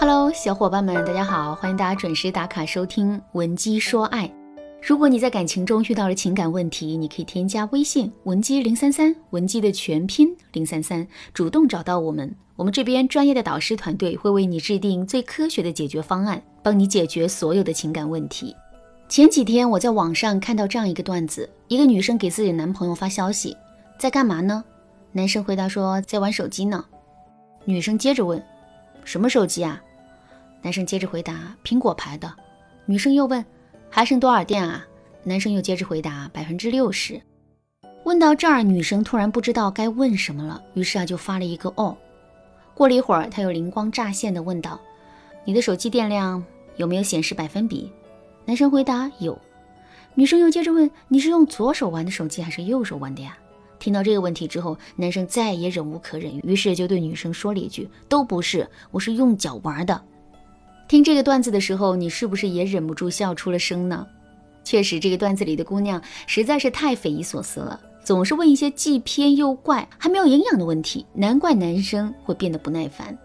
Hello，小伙伴们，大家好，欢迎大家准时打卡收听《文姬说爱》。如果你在感情中遇到了情感问题，你可以添加微信文姬零三三，文姬的全拼零三三，主动找到我们，我们这边专业的导师团队会为你制定最科学的解决方案，帮你解决所有的情感问题。前几天我在网上看到这样一个段子：一个女生给自己的男朋友发消息，在干嘛呢？男生回答说在玩手机呢。女生接着问，什么手机啊？男生接着回答苹果牌的。女生又问。还剩多少电啊？男生又接着回答百分之六十。问到这儿，女生突然不知道该问什么了，于是啊就发了一个哦。过了一会儿，她又灵光乍现的问道：“你的手机电量有没有显示百分比？”男生回答有。女生又接着问：“你是用左手玩的手机还是右手玩的呀？”听到这个问题之后，男生再也忍无可忍，于是就对女生说了一句：“都不是，我是用脚玩的。”听这个段子的时候，你是不是也忍不住笑出了声呢？确实，这个段子里的姑娘实在是太匪夷所思了，总是问一些既偏又怪、还没有营养的问题，难怪男生会变得不耐烦。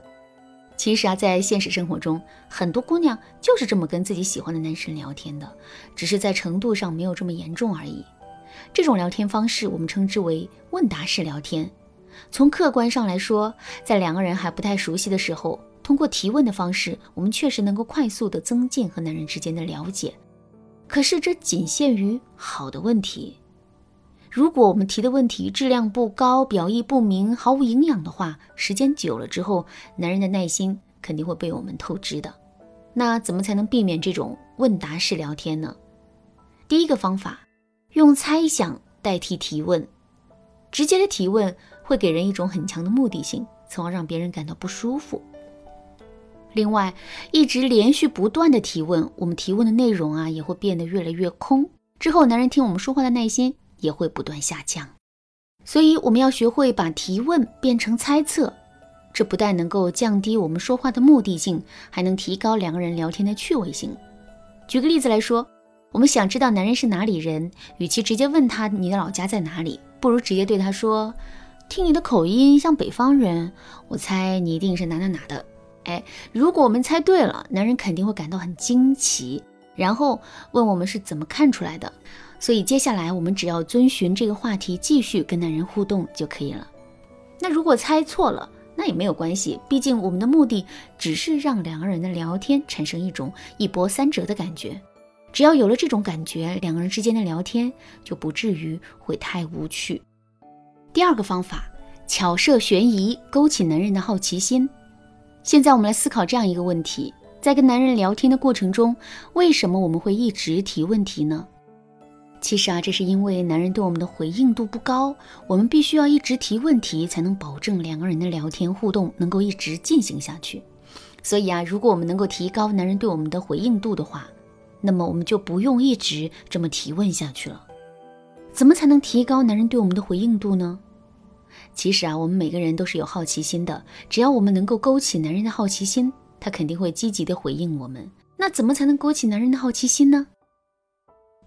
其实啊，在现实生活中，很多姑娘就是这么跟自己喜欢的男生聊天的，只是在程度上没有这么严重而已。这种聊天方式，我们称之为问答式聊天。从客观上来说，在两个人还不太熟悉的时候。通过提问的方式，我们确实能够快速的增进和男人之间的了解。可是这仅限于好的问题。如果我们提的问题质量不高、表意不明、毫无营养的话，时间久了之后，男人的耐心肯定会被我们透支的。那怎么才能避免这种问答式聊天呢？第一个方法，用猜想代替提问。直接的提问会给人一种很强的目的性，从而让别人感到不舒服。另外，一直连续不断的提问，我们提问的内容啊也会变得越来越空。之后，男人听我们说话的耐心也会不断下降。所以，我们要学会把提问变成猜测，这不但能够降低我们说话的目的性，还能提高两个人聊天的趣味性。举个例子来说，我们想知道男人是哪里人，与其直接问他你的老家在哪里，不如直接对他说：“听你的口音像北方人，我猜你一定是哪哪哪的。”哎，如果我们猜对了，男人肯定会感到很惊奇，然后问我们是怎么看出来的。所以接下来我们只要遵循这个话题继续跟男人互动就可以了。那如果猜错了，那也没有关系，毕竟我们的目的只是让两个人的聊天产生一种一波三折的感觉。只要有了这种感觉，两个人之间的聊天就不至于会太无趣。第二个方法，巧设悬疑，勾起男人的好奇心。现在我们来思考这样一个问题：在跟男人聊天的过程中，为什么我们会一直提问题呢？其实啊，这是因为男人对我们的回应度不高，我们必须要一直提问题，才能保证两个人的聊天互动能够一直进行下去。所以啊，如果我们能够提高男人对我们的回应度的话，那么我们就不用一直这么提问下去了。怎么才能提高男人对我们的回应度呢？其实啊，我们每个人都是有好奇心的。只要我们能够勾起男人的好奇心，他肯定会积极的回应我们。那怎么才能勾起男人的好奇心呢？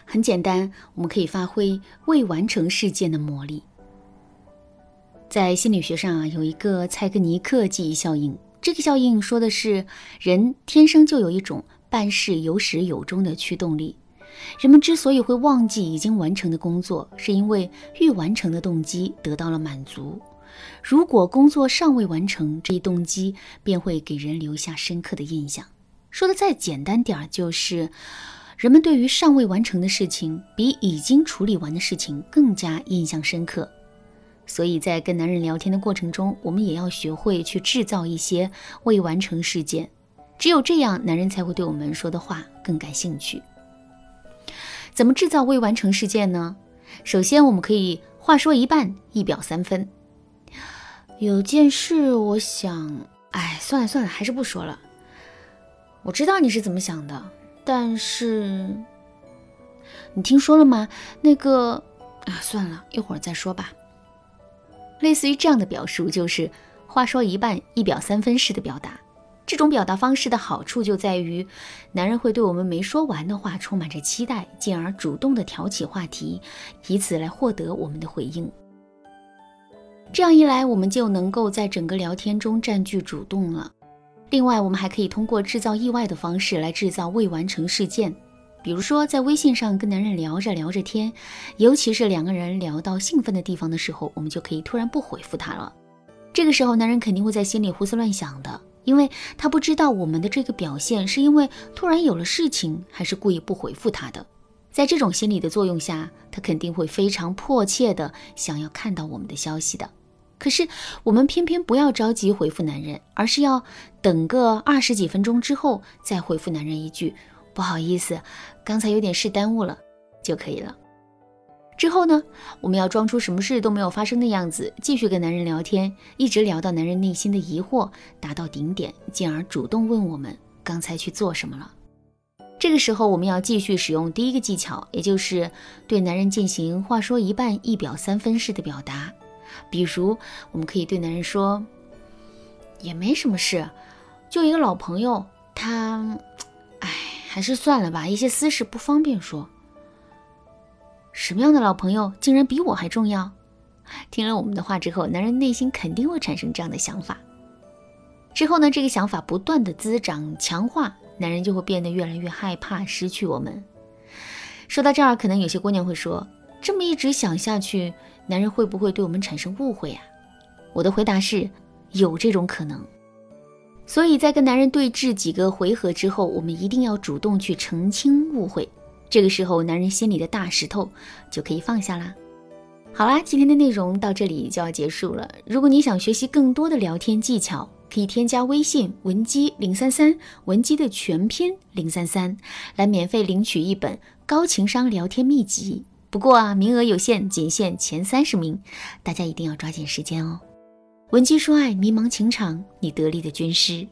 很简单，我们可以发挥未完成事件的魔力。在心理学上啊，有一个蔡格尼克记忆效应。这个效应说的是，人天生就有一种办事有始有终的驱动力。人们之所以会忘记已经完成的工作，是因为欲完成的动机得到了满足。如果工作尚未完成，这一动机便会给人留下深刻的印象。说的再简单点儿，就是人们对于尚未完成的事情，比已经处理完的事情更加印象深刻。所以在跟男人聊天的过程中，我们也要学会去制造一些未完成事件。只有这样，男人才会对我们说的话更感兴趣。怎么制造未完成事件呢？首先，我们可以话说一半，一表三分。有件事，我想，哎，算了算了，还是不说了。我知道你是怎么想的，但是你听说了吗？那个，啊，算了一会儿再说吧。类似于这样的表述，就是话说一半，一表三分式的表达。这种表达方式的好处就在于，男人会对我们没说完的话充满着期待，进而主动的挑起话题，以此来获得我们的回应。这样一来，我们就能够在整个聊天中占据主动了。另外，我们还可以通过制造意外的方式来制造未完成事件，比如说在微信上跟男人聊着聊着天，尤其是两个人聊到兴奋的地方的时候，我们就可以突然不回复他了。这个时候，男人肯定会在心里胡思乱想的，因为他不知道我们的这个表现是因为突然有了事情，还是故意不回复他的。在这种心理的作用下，他肯定会非常迫切的想要看到我们的消息的。可是我们偏偏不要着急回复男人，而是要等个二十几分钟之后再回复男人一句“不好意思，刚才有点事耽误了”就可以了。之后呢，我们要装出什么事都没有发生的样子，继续跟男人聊天，一直聊到男人内心的疑惑达到顶点，进而主动问我们刚才去做什么了。这个时候，我们要继续使用第一个技巧，也就是对男人进行话说一半一表三分式的表达。比如，我们可以对男人说：“也没什么事，就一个老朋友，他……哎，还是算了吧，一些私事不方便说。”什么样的老朋友竟然比我还重要？听了我们的话之后，男人内心肯定会产生这样的想法。之后呢，这个想法不断的滋长强化，男人就会变得越来越害怕失去我们。说到这儿，可能有些姑娘会说：“这么一直想下去。”男人会不会对我们产生误会啊？我的回答是有这种可能。所以在跟男人对峙几个回合之后，我们一定要主动去澄清误会。这个时候，男人心里的大石头就可以放下啦。好啦，今天的内容到这里就要结束了。如果你想学习更多的聊天技巧，可以添加微信文姬零三三，文姬的全拼零三三，来免费领取一本高情商聊天秘籍。不过啊，名额有限，仅限前三十名，大家一定要抓紧时间哦。文姬说爱，迷茫情场，你得力的军师。